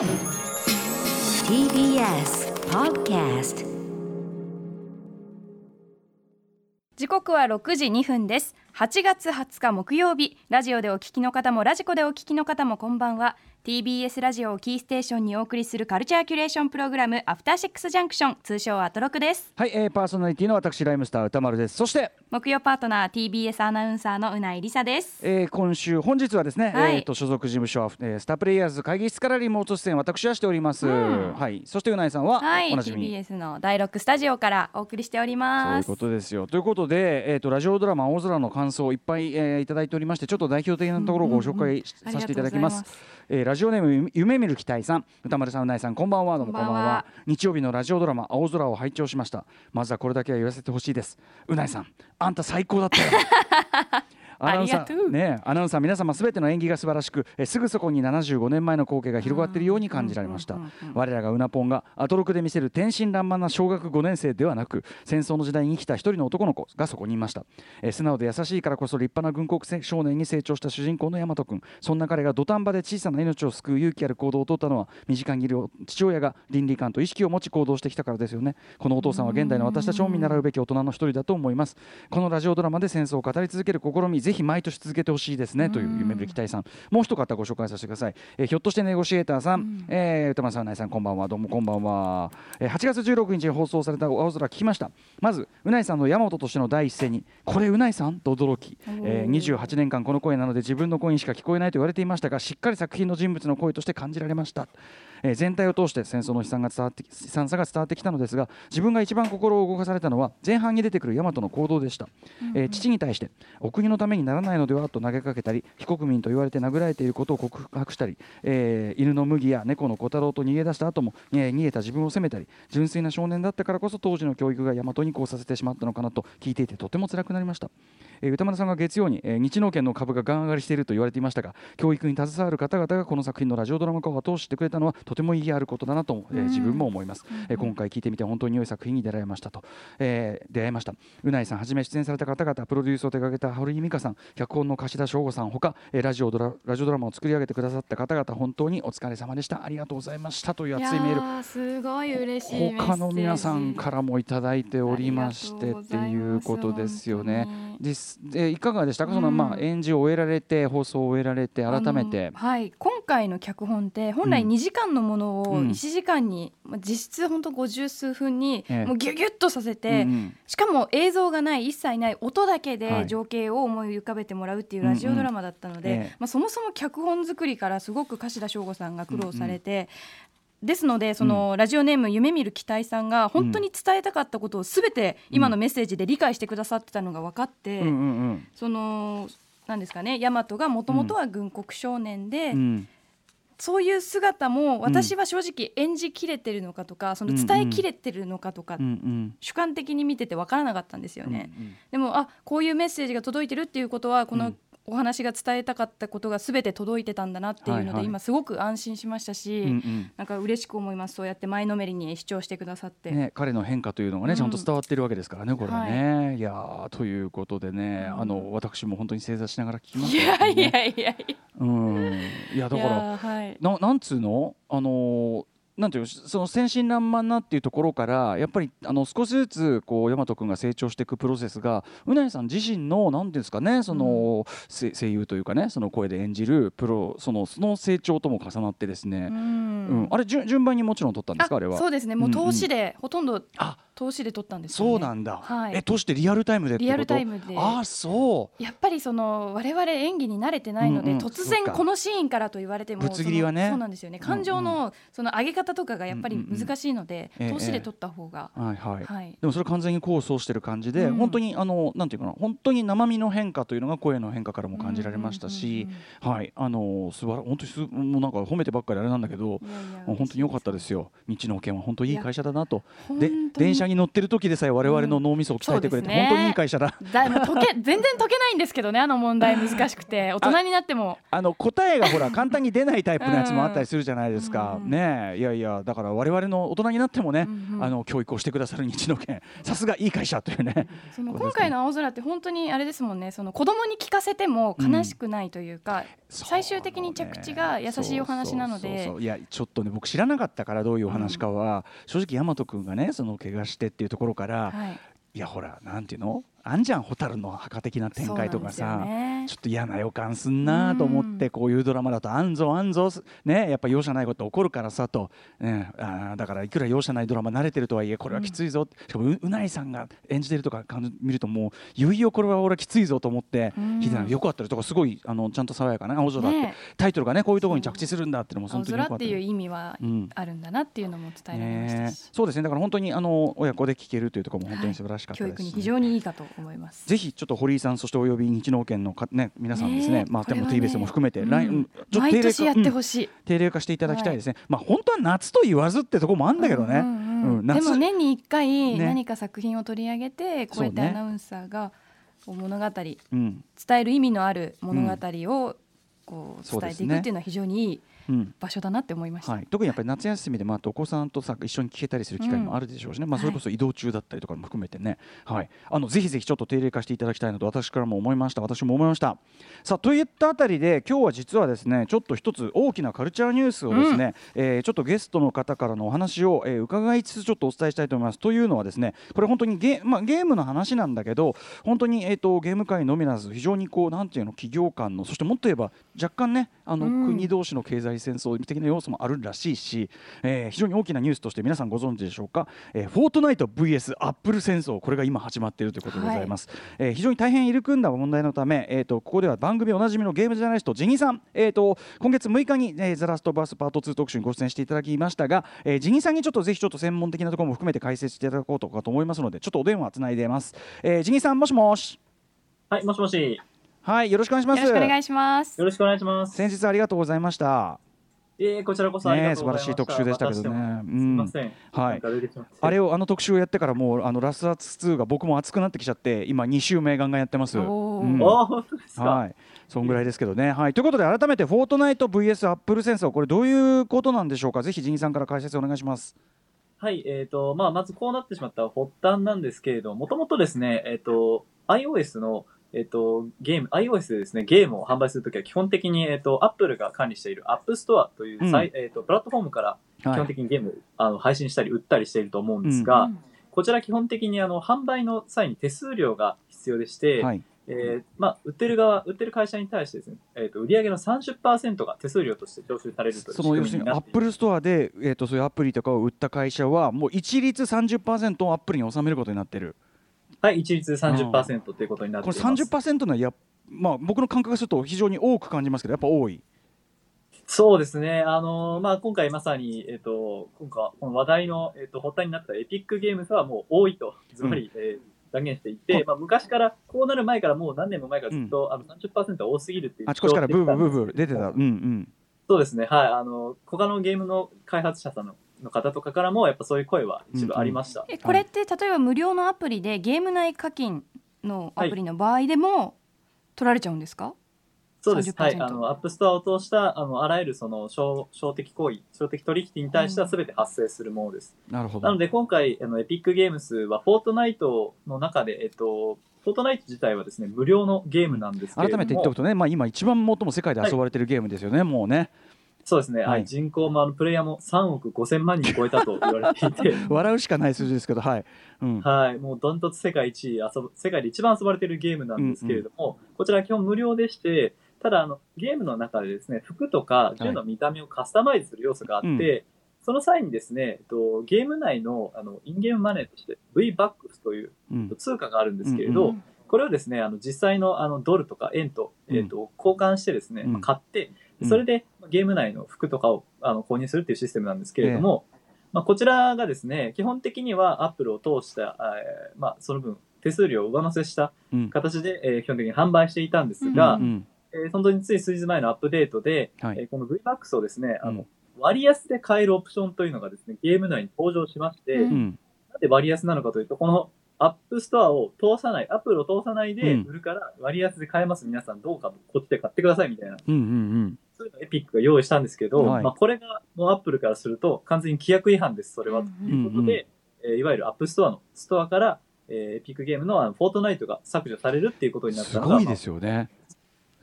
TBS Podcast 時刻は6時2分です。8月20日木曜日。ラジオでお聞きの方もラジコでお聞きの方もこんばんは。TBS ラジオをキーステーションにお送りするカルチャーキュレーションプログラムアフターシックスジャンクション通称アトロクです。はい、えー、パーソナリティの私ライムスター歌丸です。そして、木曜パートナー TBS アナウンサーのうないりさです。えー、今週本日はですね、はい。えー、と所属事務所、えー、スタープレイヤーズ会議室からリモート出演私はしております、ん。はい。そしてうないさんは、はい。おなじみ。TBS の第6スタジオからお送りしておりそういうますことですよ。ということで、えー、とラジオドラマ「青空」の感想をいっぱい、えーいただいておりましてちょっと代表的なところをご紹介させていただきますます。えーラジオネームゆ夢見る期待さん。歌丸さんうないさんこんばんは。どうもこんばんは。こんばんは。日曜日のラジオドラマ「青空」を拝聴しました。まずはこれだけは言わせてほしいです。うないさんあんた最高だったよアナウンサーねアナウンサー皆様すべての演技が素晴らしくえーすぐそこに75年前の光景が広がっているように感じられました。我らがうなぽんがアトロクで見せる天真爛漫な小学5年生ではなく戦争の時代に生きた一人の男の子がそこにいました、えー素直で優しいからこそ立派な軍国少年に成長した主人公の大和君そんな彼が土壇場で小さな命を救う勇気ある行動を取ったのは身近にいる父親が倫理観と意識を持ち行動してきたからですよね。このお父さんは現代の私たちも見習うべき大人の一人だと思います。このラジオドラマで戦争を語り続ける試みぜひ毎年続けてほしいですねという夢見る期待さん。もう一方ご紹介させてください、えーひょっとしてネゴシエーターさん、えー歌丸さんうないさんこんばんは。どうもこんばんは、えー8月16日に放送された青空聞きました。まずうないさんの山本としての第一声にこれうないさん？と驚き、えー28年間この声なので自分の声にしか聞こえないと言われていましたがしっかり作品の人物の声として感じられました、えー全体を通して戦争の悲惨が伝わって悲惨さが伝わってきたのですが自分が一番心を動かされたのは前半に出てくる大和の行動でした、えー父に対してお国のためにならないのではと投げかけたり非国民と言われて殴られていることを告白したり、えー犬の麦や猫の小太郎と逃げ出した後も、えー逃げた自分を責めたり純粋な少年だったからこそ当時の教育が大和にこうさせてしまったのかなと聞いていてとても辛くなりました、えー歌丸さんが月曜に、えー日農研の株がガン上がりしていると言われていましたが教育に携わる方々がこの作品のラジオドラマ化を後押ししてくれたのはとても意義あることだなと、えー自分も思います、えー今回聞いてみて本当に良い作品に出会いましたと、えー出会いました。うないさんはじめ出演された方々プロデュースを手掛けた堀井美香さん脚本の柏田翔吾さんほか、えーラジオドララジオドラマを作り上げてくださった方々本当にお疲れ様でした。ありがとうございました。という熱いメール。すごい嬉しい他の皆さんからもいただいておりましてっていうことですよね。です。でいかがでしたか、そのうん。まあ演じを終えられて放送を終えられて改めて。はい。今回の脚本って本来うん。2時間のものをうん。1時間に、まあ実質本当50数分にええ。もうギュギュッとさせて、うんうん。しかも映像がない一切ない音だけはい。で情景を思い浮かべてもらうっていうラジオドラマだったので、うんまあ、そもそも脚本作りからすごく柏田翔吾さんが苦労されて。ですのでそのラジオネーム夢見る期待さんが本当に伝えたかったことをすべて今のメッセージで理解してくださってたのが分かって、うんうんそのなんですかね大和がもともとは軍国少年で、うんうんそういう姿も私は正直演じきれてるのかとか、その伝えきれてるのかとか、うんうん。主観的に見てて分からなかったんですよね。うんうん。でもあこういうメッセージが届いてるっていうことはこのうんお話が伝えたかったことが全て届いてたんだなっていうので、はいはい。今すごく安心しましたし、うんうん。なんか嬉しく思います。そうやって前のめりに視聴してくださって。ね、彼の変化というのがね、うん。ちゃんと伝わっているわけですからね、これはね。い、やーということでね、うん。あの私も本当に正座しながら聞きまいしたよ、やいね。やいやいうん、いやだやからいやはい。ななんつうの？あのーなんていうのその天真爛漫なっていうところからやっぱりあの少しずつこう大和君が成長していくプロセスがうなぎさん自身のなんていうんですかねその、せ声優というかねその声で演じるプロそのその成長とも重なってですね、ううん。んあれ順順番にもちろん取ったんですかあれは？そうですね。もううんうん。投資で、ほとんどあ投資で撮ったんですよね。そうなんだ、はい。えとしてリアルタイムでリアルタイムで。あそう。やっぱりその我々演技に慣れてないので、うんうん突然このシーンからと言われてもぶつ切りはね。そうなんですよね。感情のその上げ方とかがやっぱりうんうんうん。難しいので、ええ投資で撮った方が、はいはい、はい。でもそれ完全に構想してる感じで、うん。本当にあのなんていうかな本当に生身の変化というのが声の変化からも感じられましたし、はい。あの素晴ら本当にすもうなんか褒めてばっかりあれなんだけどいやいや本当に良かったですよ。日農研は本当にいい会社だなと。で電車に乗ってる時でさえ我々の脳みそを鍛えてくれて、うんね。本当にいい会社だ。だもう解け全然解けないんですけどねあの問題難しくて大人になっても。あの答えがほら 簡単に出ないタイプのやつもあったりするじゃないですか、うんねえ。いやいやだから我々の大人になってもね、うんうんあの教育をしてくださる日野県さすがいい会社というね。その今回の青空って本当にあれですもんね。その子供に聞かせても悲しくないというか、最終的に着地が優しいお話なので。いやちょっとね僕知らなかったからどういうお話かは、正直大和くんがねその怪我してっていうところから、はい。いやほらなんていうの？あんじゃん蛍の墓的な展開とかさ、ね。ちょっと嫌な予感すんなと思って、こういうドラマだとあんぞあんぞねやっぱ容赦ないこと起こるからさと、ね、あーだからいくら容赦ないドラマ慣れてるとはいえこれはきついぞ、しかもううないさんが演じてるとか見るともういよいよこれは俺はきついぞと思ってうん。よかったりとかすごいあのちゃんと爽やかな青空だって、ねタイトルがねこういうところに着地するんだっていうのも青本当によかっっていう意味はうんあるんだなっていうのも伝えられましたねし、そうですね。だから本当にあの親子で聞けるというところも本当に素晴らしかった教ですし、育に非常にいいかと思います。ぜひちょっと堀井さんそしておよび日能県のか、ね、皆さんですね。まあでも TBS も含めて、うん。来うんちょっと毎定例化年やってうんほしい。定例化していただきたいですね、まあ本当は夏と言わずってところもあるんだけどね、でも年に1回ね。何か作品を取り上げて、こうやってアナウンサーが物語伝うん。える意味のある物語をこう伝えていくっていうのは非常にいい。うん場所だなって思いました。はい、特にやっぱり夏休みで、まあ、お子さんとさ一緒に聞けたりする機会もあるでしょうしね、まあ、それこそ移動中だったりとかも含めてね、はい、あのぜひぜひちょっと定例化していただきたいなと私からも思いました。私も思いました。さあといったあたりで今日は実はですねちょっと一つ大きなカルチャーニュースをですね、えーちょっとゲストの方からのお話を、えー伺いつつちょっとお伝えしたいと思います。というのはですねこれ本当にゲ,、まあ、ゲームの話なんだけど本当に、えー、とゲーム界のみならず非常にこうなんていうの企業間のそしてもっと言えば若干ねあの、うん。国同士の経済戦争的な要素もあるらしいし、えー非常に大きなニュースとして皆さんご存知でしょうか、えーフォートナイト VS アップル戦争これが今始まっているということでございます、えー非常に大変入り組んだ問題のため、えー、とここでは番組おなじみのゲームジャーナリストジニさん、えー、と今月6日に、えーザラストバースパート2特集にご出演していただきましたが、えージニさんにちょっとぜひちょっと専門的なところも含めて解説していただこうとかと思いますのでちょっとお電話つないでます、えージニさんもしもし。はい、もしもし。はいよろしくお願いします。よろしくお願いします。よ。ろしくお願いします。先日ありがとうございましたえー、こちらこそありがとうございました。ねえ素晴らしい特集でしたけどねすみません。はいあれをあの特集をやってからもうあのラスアツ2が僕も熱くなってきちゃって今2週目ガンガンやってます。おーうんあ、本当ですか。はい、そんぐらいですけどね。はい、ということで改めてフォートナイト VS アップル戦争これどういうことなんでしょうか？ぜひジニさんから解説お願いします。はい、えっ、と、まあ、まずこうなってしまった発端なんですけれども、もともとですね、えっ、と、iOS の、えっ、と、ゲーム、iOS でですね、ゲームを販売するときは基本的に、えっ、と、Apple が管理している App Store という、サイえっ、と、プラットフォームから基はい。本的にゲームを、あの配信したり売ったりしていると思うんですが、うん。こちら基本的にあの、販売の際に手数料が必要でして、はい、えーまあ、売ってる側、売ってる会社に対してですね、えっ、と、売上の30%が手数料として徴収されるという仕その要するにアップルストアでえっ、とそういうアプリとかを売った会社はもう一律30%をアップルに収めることになってる。はい、一律30%ということになってこれいます。30%のはやまあ僕の感覚がすると非常に多く感じますけどやっぱ多い。そうですね。あのーまあ、今回まさに、えっ、と、今回、この話題の、えっ、と、発端になったエピックゲームズはもう多いと、ずばり、えー断言していて、まあ、昔から、こうなる前からもう何年も前からずっと、あの30%は多すぎるっていう。あちこちからブーブーブーブー出てた。うんうん。そうですね。はい。あの、他のゲームの開発者さんのの方とかからも、やっぱそういう声は一部ありました。えこれって例えば無料のアプリでゲーム内課金のアプリの場合でも取られちゃうんですか？そうです。30%はい。あの、アップストアを通した、あの、あらゆるその、商商的行為、商的取引に対しては全て発生するものです。なるほど。なので、今回、あの、エピックゲームスは、フォートナイトの中で、えっと、フォートナイト自体はですね、無料のゲームなんですけれども、改めて言っておくとね、まあ今一番最も世界で遊ばれてるゲームですよね、もうね。そうですね、ははい。い、人口も、あの、プレイヤーも3億5千万人超えたと言われていて、笑うしかない数字ですけど、はい。うん。はい、もうダントツ世界一遊ぶ、世界で一番遊ばれているゲームなんですけれども、こちら基本無料でして、ただあの、ゲームの中でですね、服とか銃の見た目をカスタマイズする要素があって、その際にですね、と、ゲーム内のあのインゲームマネーとして V-BUCKS といううん。通貨があるんですけれど、うんうんこれをですね、あの実際のあのドルとか円と,、えっと交換してですね、うん。まあ買ってうん、それでゲーム内の服とかをあの購入するっていうシステムなんですけれども、まあ、こちらがですね、基本的には Apple を通した、えーまあ、その分手数料を上乗せしたうん。形で、えー基本的に販売していたんですが、うんうん。えー本当につい数日前のアップデートで、はい。えーこの VMAX をですね、あうん。の割安で買えるオプションというのがですね、ゲーム内に登場しまして、うん。うん。なんで割安なのかというと、このアップストアを通さない、アップルを通さないでうん。売るから割安で買えます、皆さんどうかこっちで買ってくださいみたいな、うんうんそういうのをエピックが用意したんですけど、はいまあこれがもうアップルからすると完全に規約違反です、それは。ということで、えーいわゆるアップストアのストアから、えーエピックゲームのあのフォートナイトが削除されるっていうことうん。になったのが、すごいですよね。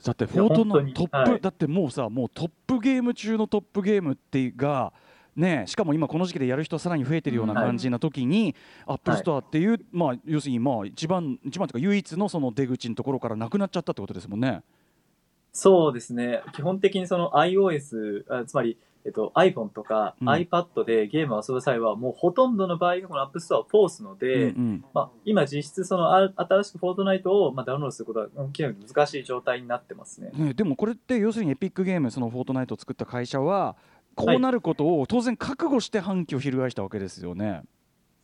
だってフォートの本当にトップ、はいだってもうさもうトップゲーム中のトップゲームっていうがねしかも今この時期でやる人さらに増えてるような感じな時に、アップルストアっていう、まあ要するにまあ一番一番というか唯一のその出口のところからなくなっちゃったってことですもんね。そうですね。基本的にその iOS、あつまり、えっと、iPhone とかうん iPad でゲームを遊ぶ際は、もうほとんどの場合がこの App Store を通すので、うんまあ、今実質そのあ新しくフォートナイトをまあダウンロードすることは極めて難しい状態になってますね。うんね、でもこれって要するにエピックゲームそのフォートナイトを作った会社はこうなることを当然覚悟して反旗を翻したわけですよね。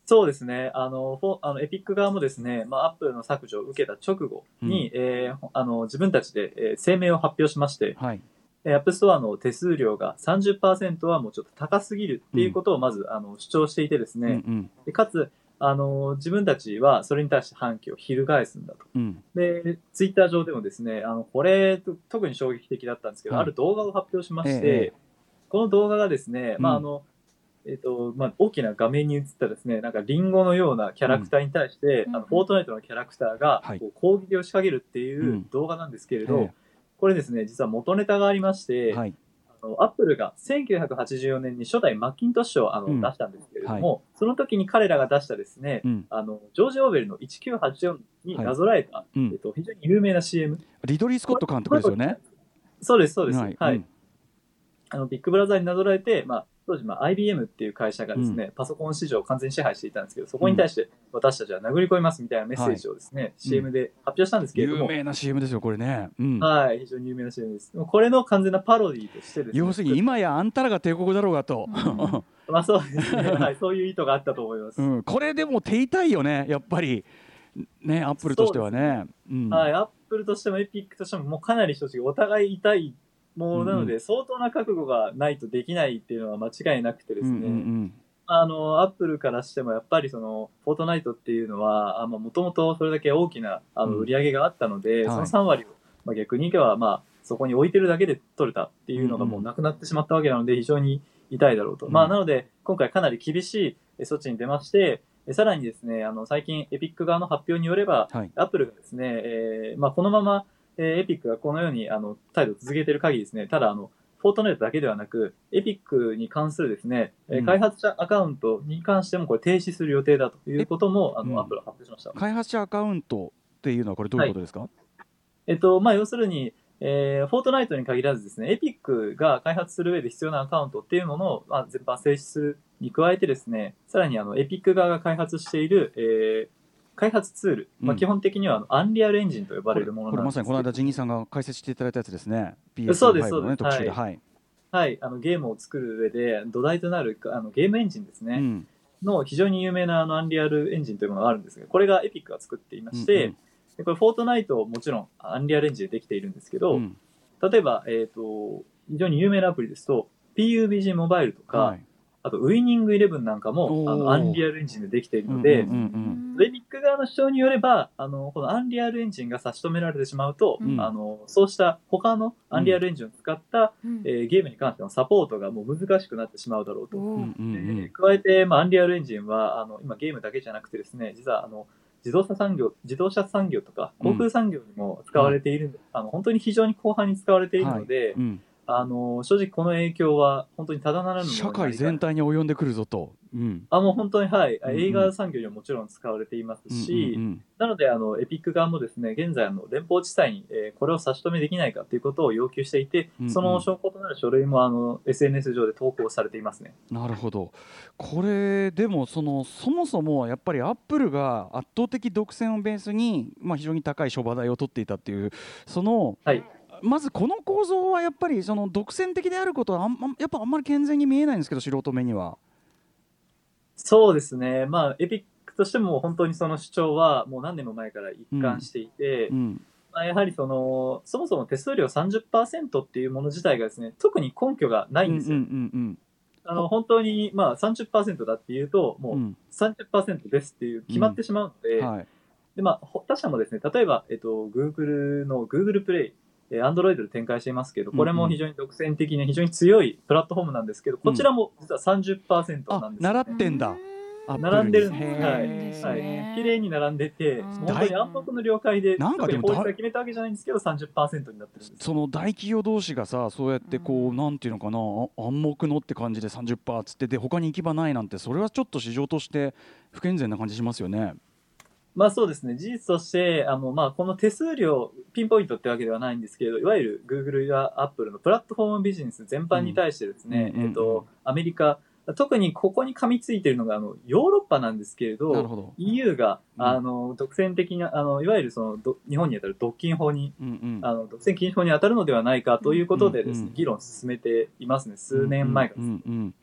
そうですね。あの、フォあのエピック側もですね、まあ、Apple の削除を受けた直後に、えーあの自分たちで、えー声明を発表しまして、はい。えー App Store の手数料が30%はもうちょっと高すぎるっていうことをまず、あの主張していてですね、うんでかつ、あの、自分たちはそれに対して反旗を翻すんだと。うんうん。で、ツイッター上でもですね、あの、これ、と特に衝撃的だったんですけど、はい。ある動画を発表しまして、ええ。この動画がですね、まあ、うん。あの、えっ、と、まあ、大きな画面に映ったですね、なんかリンゴのようなキャラクターに対して、うん。あの、フォートナイトのキャラクターがはい。こう攻撃を仕掛けるっていう動画なんですけれど、えこれですね、実は元ネタがありまして、はい。あのアップルが1984年に初代マッキントッシュをあの、うん。出したんですけれども、その時に彼らが出したですね、うん。あの、ジョージ・オーベルの1984になぞらえた、うん。えっと、非常に有名な CM。リドリー・スコット監督ですよね。そうです、そうです。はい。うん。あの、ビッグブラザーになぞらえて、まあ、当時、まあ、IBM っていう会社がですね、パソコン市場を完全に支配していたんですけど、そこに対して、私たちは殴り込みますみたいなメッセージをですね、CM で発表したんですけれども、有名な CM ですよこれね。うん。はい、非常に有名な CM です。これの完全なパロディとしてですね、要するに今やあんたらが帝国だろうがと。まあそうですね、はい、そういう意図があったと思います。うん、これでも手痛いよねやっぱり。ねアップルとしてはね。うん。はい、アップルとしてもエピックとしてももうかなり正直お互い痛いものなので、う相当な覚悟がないとできないっていうのは間違いなくてですね、うんうんあの、アップルからしてもやっぱりその、フォートナイトっていうのは、あもともとそれだけ大きなあのうん。売り上げがあったので、はい。その3割を、まあ、逆に言けば、まあ、そこに置いてるだけで取れたっていうのがもうなくなってしまったわけなので、非常に痛いだろうと。うん。まあ、なので、今回かなり厳しいえ措置に出まして、えさらにですね、あの、最近、エピック側の発表によれば、はい。アップルがですね、えーまあ、このまま、えーエピックがこのように、あの、態度を続けている限りですね、ただ、あの、フォートナイトだけではなく、エピックに関するですね、えーうん。開発者アカウントに関してもこれ停止する予定だということも、あの、うん。アップルは発表しました。開発者アカウントっていうのはこれどういうことですか、えっと、まあ、要するに、えーフォートナイトに限らずですね、エピックが開発する上で必要なアカウントっていうものを、まあ、全般停止するに加えてですね、さらにあの、エピック側が開発している、えー開発ツール、まあ、うん基本的にはあのアンリアルエンジンと呼ばれるものこれまなんですけど。さにこの間ジニーさんが解説していただいたやつですね。そうです PS5 そうです。のね特集で、ははい。はい、あのゲームを作る上で土台となるあのゲームエンジンですね、うん。の非常に有名なあのアンリアルエンジンというものがあるんですが、これがエピックが作っていまして、うんでこれフォートナイトもちろんアンリアルエンジンでできているんですけど、うん。例えば、えっ、と、非常に有名なアプリですと、PUBG モバイルとか、はいあとウイニングイレブンなんかもあのアンリアルエンジンでできているので、うんうんうんエピック側の主張によれば、あの、このアンリアルエンジンが差し止められてしまうと、うん。あの、そうした他のアンリアルエンジンを使った、えーゲームに関してのサポートがもう難しくなってしまうだろうと。うんうんうん。で加えて、まあ、アンリアルエンジンは、あの、今ゲームだけじゃなくてですね、実は、あの、自動車産業、自動車産業とか、航空産業にも使われている、あの、本当に非常に広範に使われているので、うんあの、正直この影響は本当にただならぬ社会全体に及んでくるぞと。うん。あ、もう本当に、はい。うんうん。映画産業にはもちろん使われていますし、うんうんなので、あの、エピック側もですね、現在、あの、連邦地裁に、えーこれを差し止めできないかということを要求していて、うんうん。その証拠となる書類も、あの、SNS 上で投稿されていますね。なるほど。これでもそのそもそもやっぱりアップルが圧倒的独占をベースに、まあ、非常に高い諸話題を取っていたっていうその、はいまずこの構造はやっぱりその独占的であることはあんあんやっぱあんまり健全に見えないんですけど素人目には。そうですね。まあ、エピックとしても本当にその主張はもう何年も前から一貫していて、うんまあ、やはりその、そもそも手数料30%っていうもの自体がですね、特に根拠がないんですよ。うんうんうんあの、本当に、まあ30%だっていうと、もううん30%ですっていう決まってしまうので、はいで、まあ、ほ他社もですね、例えば、えっと、Google の Google プレイ、えー Android で展開していますけど、これも非常に独占的に非常に強いプラットフォームなんですけど、こちらも実は30%なあんですよ、ね。習ってんだ。並んでるんです。へーはい。ね綺麗に並んでて、うん。本当に暗黙の了解で、なんかでも法律が決めたわけじゃないんですけど、30%になってるんです。その大企業同士がさそうやってこう、うん。なんていうのかなあ暗黙のって感じで30%っつってで他に行き場ないなんてそれはちょっと市場として不健全な感じしますよね。まあそうですね。事実として、あの、まあこの手数料、ピンポイントってわけではないんですけれど、いわゆる Google や Apple のプラットフォームビジネス全般に対してですね、うんうんえっと、アメリカ、特にここに噛みついているのが、あの、ヨーロッパなんですけれど、ど。EU が、うん。あの、独占的な、あの、いわゆるその、ど日本に当たる独禁法に、うんうん。あの、独占禁止法に当たるのではないかということでですね、うんうん議論を進めていますね。数年前からうんうんうん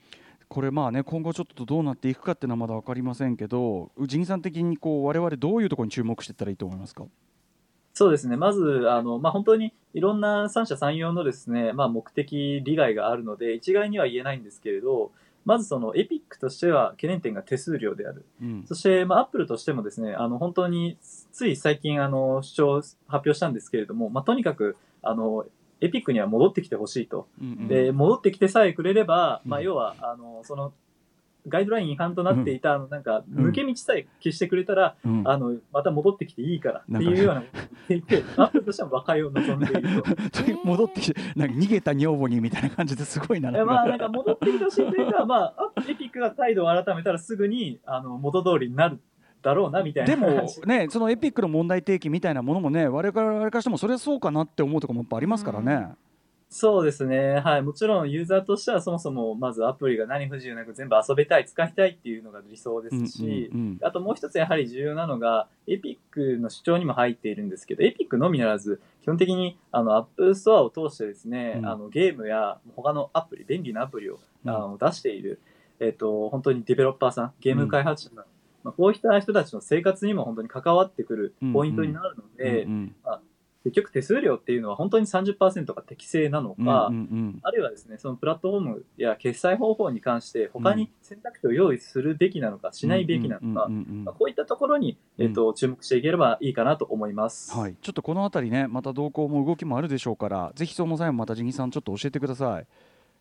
これまあね今後ちょっとどうなっていくかっていうのはまだ分かりませんけど宇治さん的にこう我々どういうところに注目していったらいいと思いますか？そうですね。まず、あの、まあ、本当にいろんな三者三様のですね、まあ、目的、利害があるので、一概には言えないんですけれど、まずそのエピックとしては懸念点が手数料である。うんそして、まあ、アップルとしてもですね、あの、本当に、つい最近、あの、主張、発表したんですけれども、まあ、とにかく、あの、エピックには戻ってきてほしいと。うんうん。で、戻ってきてさえくれれば、まあ、うん要は、あの、その、ガイドライン違反となっていた、あの、なんか、うん抜け道さえ消してくれたら、うん。あの、また戻ってきていいからっていうようなことを言っていて、アップルとしては和解を望んでいると。戻ってきてなんか逃げた女房にみたいな感じですごいなまあ、なんか戻ってきてほしいというか、まあ、アエピックが態度を改めたらすぐに、あの、元通りになるだろうな、みたいなでも話。ねそのエピックの問題提起みたいなものもね我々からしてもそれはそうかなって思うところもやっぱありますからね。そうですね。はい。もちろん、ユーザーとしてはそもそも、まずアプリが何不自由なく全部遊べたい、使いたいっていうのが理想ですし、うんうんあともう一つやはり重要なのが、エピックの主張にも入っているんですけど、エピックのみならず、基本的にあの、アップストアを通してですね、うんあの、ゲームや他のアプリ、便利なアプリを、うんあの出している、えっ、と、本当にデベロッパーさん、ゲーム開発者さん、まあ、こういった人たちの生活にも本当に関わってくるポイントになるので、うん結局手数料っていうのは本当に30%が適正なのうんか、うんうんあるいはですね、そのプラットフォームや決済方法に関して、他に選択肢を用意するべきなのか、しないべきなのか、こういったところに、えっと、注目していければいいかなと思います。はい、ちょっとこのあたりねまた動向も動きもあるでしょうからぜひその際もまたジギさんちょっと教えてください。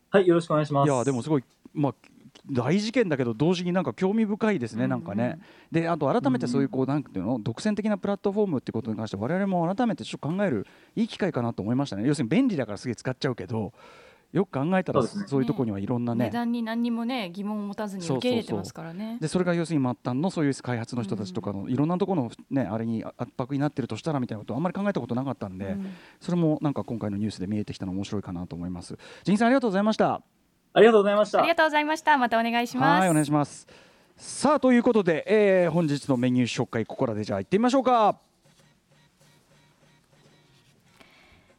はい、よろしくお願いします。いやでもすごいまあ大事件だけど同時になんか興味深いですね、なんかね。であと改めてそういうこうなんていうの独占的なプラットフォームってことに関して我々も改めてちょっと考えるいい機会かなと思いましたね要するに便利だからすげえ使っちゃうけどよく考えたらそういうところにはいろんなね値段に何にもね疑問を持たずに受け入れてますからね。でそれが要するに末端のそういう開発の人たちとかのいろんなところの、ね、あれに圧迫になってるとしたらみたいなことあんまり考えたことなかったんで、うんそれもなんか今回のニュースで見えてきたの面白いかなと思います。ジンさんありがとうございました。ありがとうございました。ありがとうございました。またお願いします。はいお願いします。さあということで、えー本日のメニュー紹介ここらでじゃあ行ってみましょうか。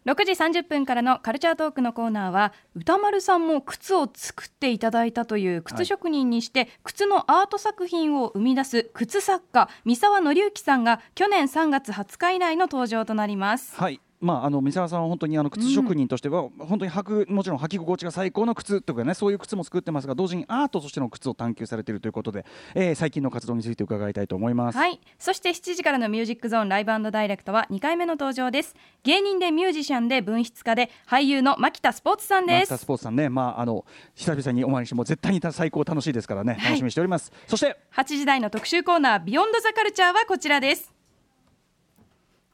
6時30分からのカルチャートークのコーナーは歌丸さんも靴を作っていただいたという靴職人にして、靴のアート作品を生み出す靴作家三沢紀之さんが去年3月20日以来の登場となります。はい。まあ、あの三沢さんは本当にあの靴職人としては、本当に履くもちろん履き心地が最高の靴とかねそういう靴も作ってますが同時にアートとしての靴を探求されているということで、えー最近の活動について伺いたいと思います。はい。そして7時からのミュージックゾーンライブダイレクトは2回目の登場です。芸人でミュージシャンで文筆家で俳優の牧田スポーツさんですマスター。スポーツさんね、まあ、あの久々にお会いしても絶対に最高楽しいですからね、い楽しみにしております。そして8時台の特集コーナービヨンドザカルチャーはこちらです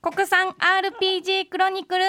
国産 RPG クロニクル。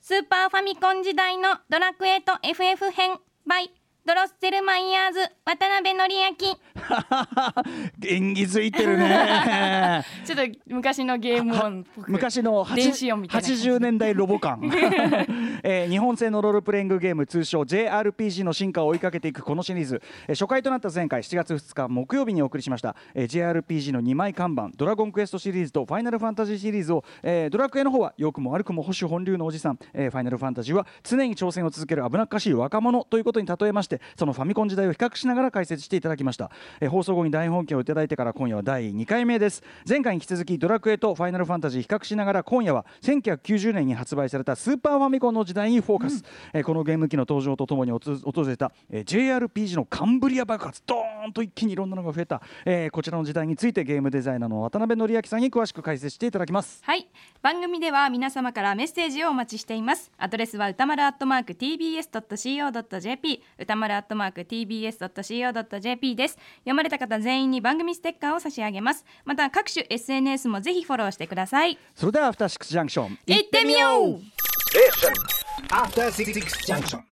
スーパーファミコン時代のドラクエと FF 編。by ドロッセルマイヤーズ渡辺則明。演技づいてるね。ちょっと昔のゲーム音昔の電子音みたいな感じ。80年代ロボ感、えー日本製のロールプレイングゲーム通称 JRPG の進化を追いかけていくこのシリーズ、えー初回となった前回7月2日木曜日にお送りしました、えー JRPG の2枚看板「ドラゴンクエスト」シリーズと「ファイナルファンタジー」シリーズを、えードラクエの方は良くも悪くも保守本流のおじさん、えーファイナルファンタジーは常に挑戦を続ける危なっかしい若者ということに例えましてそのファミコン時代を比較しながら解説していただきましたえー放送後に大本家をいただいてから今夜は第2回目です。前回に引き続きドラクエとファイナルファンタジー比較しながら今夜は1990年に発売されたスーパーファミコンの時代にフォーカス、えーこのゲーム機の登場とともに訪れた、えー JRPG のカンブリア爆発。ドーンと一気にいろんなのが増えた、えーこちらの時代についてゲームデザイナーの渡辺則明さんに詳しく解説していただきます。はい。番組では皆様からメッセージをお待ちしています。アドレスは歌丸アットマーク tbs.co.jp 歌丸アットマーク tbs.co.jp です。読まれた方全員に番組ステッカーを差し上げます。また各種 SNS もぜひフォローしてください。それではアフターシックスジャンクション。行ってみよう！After Six Junction.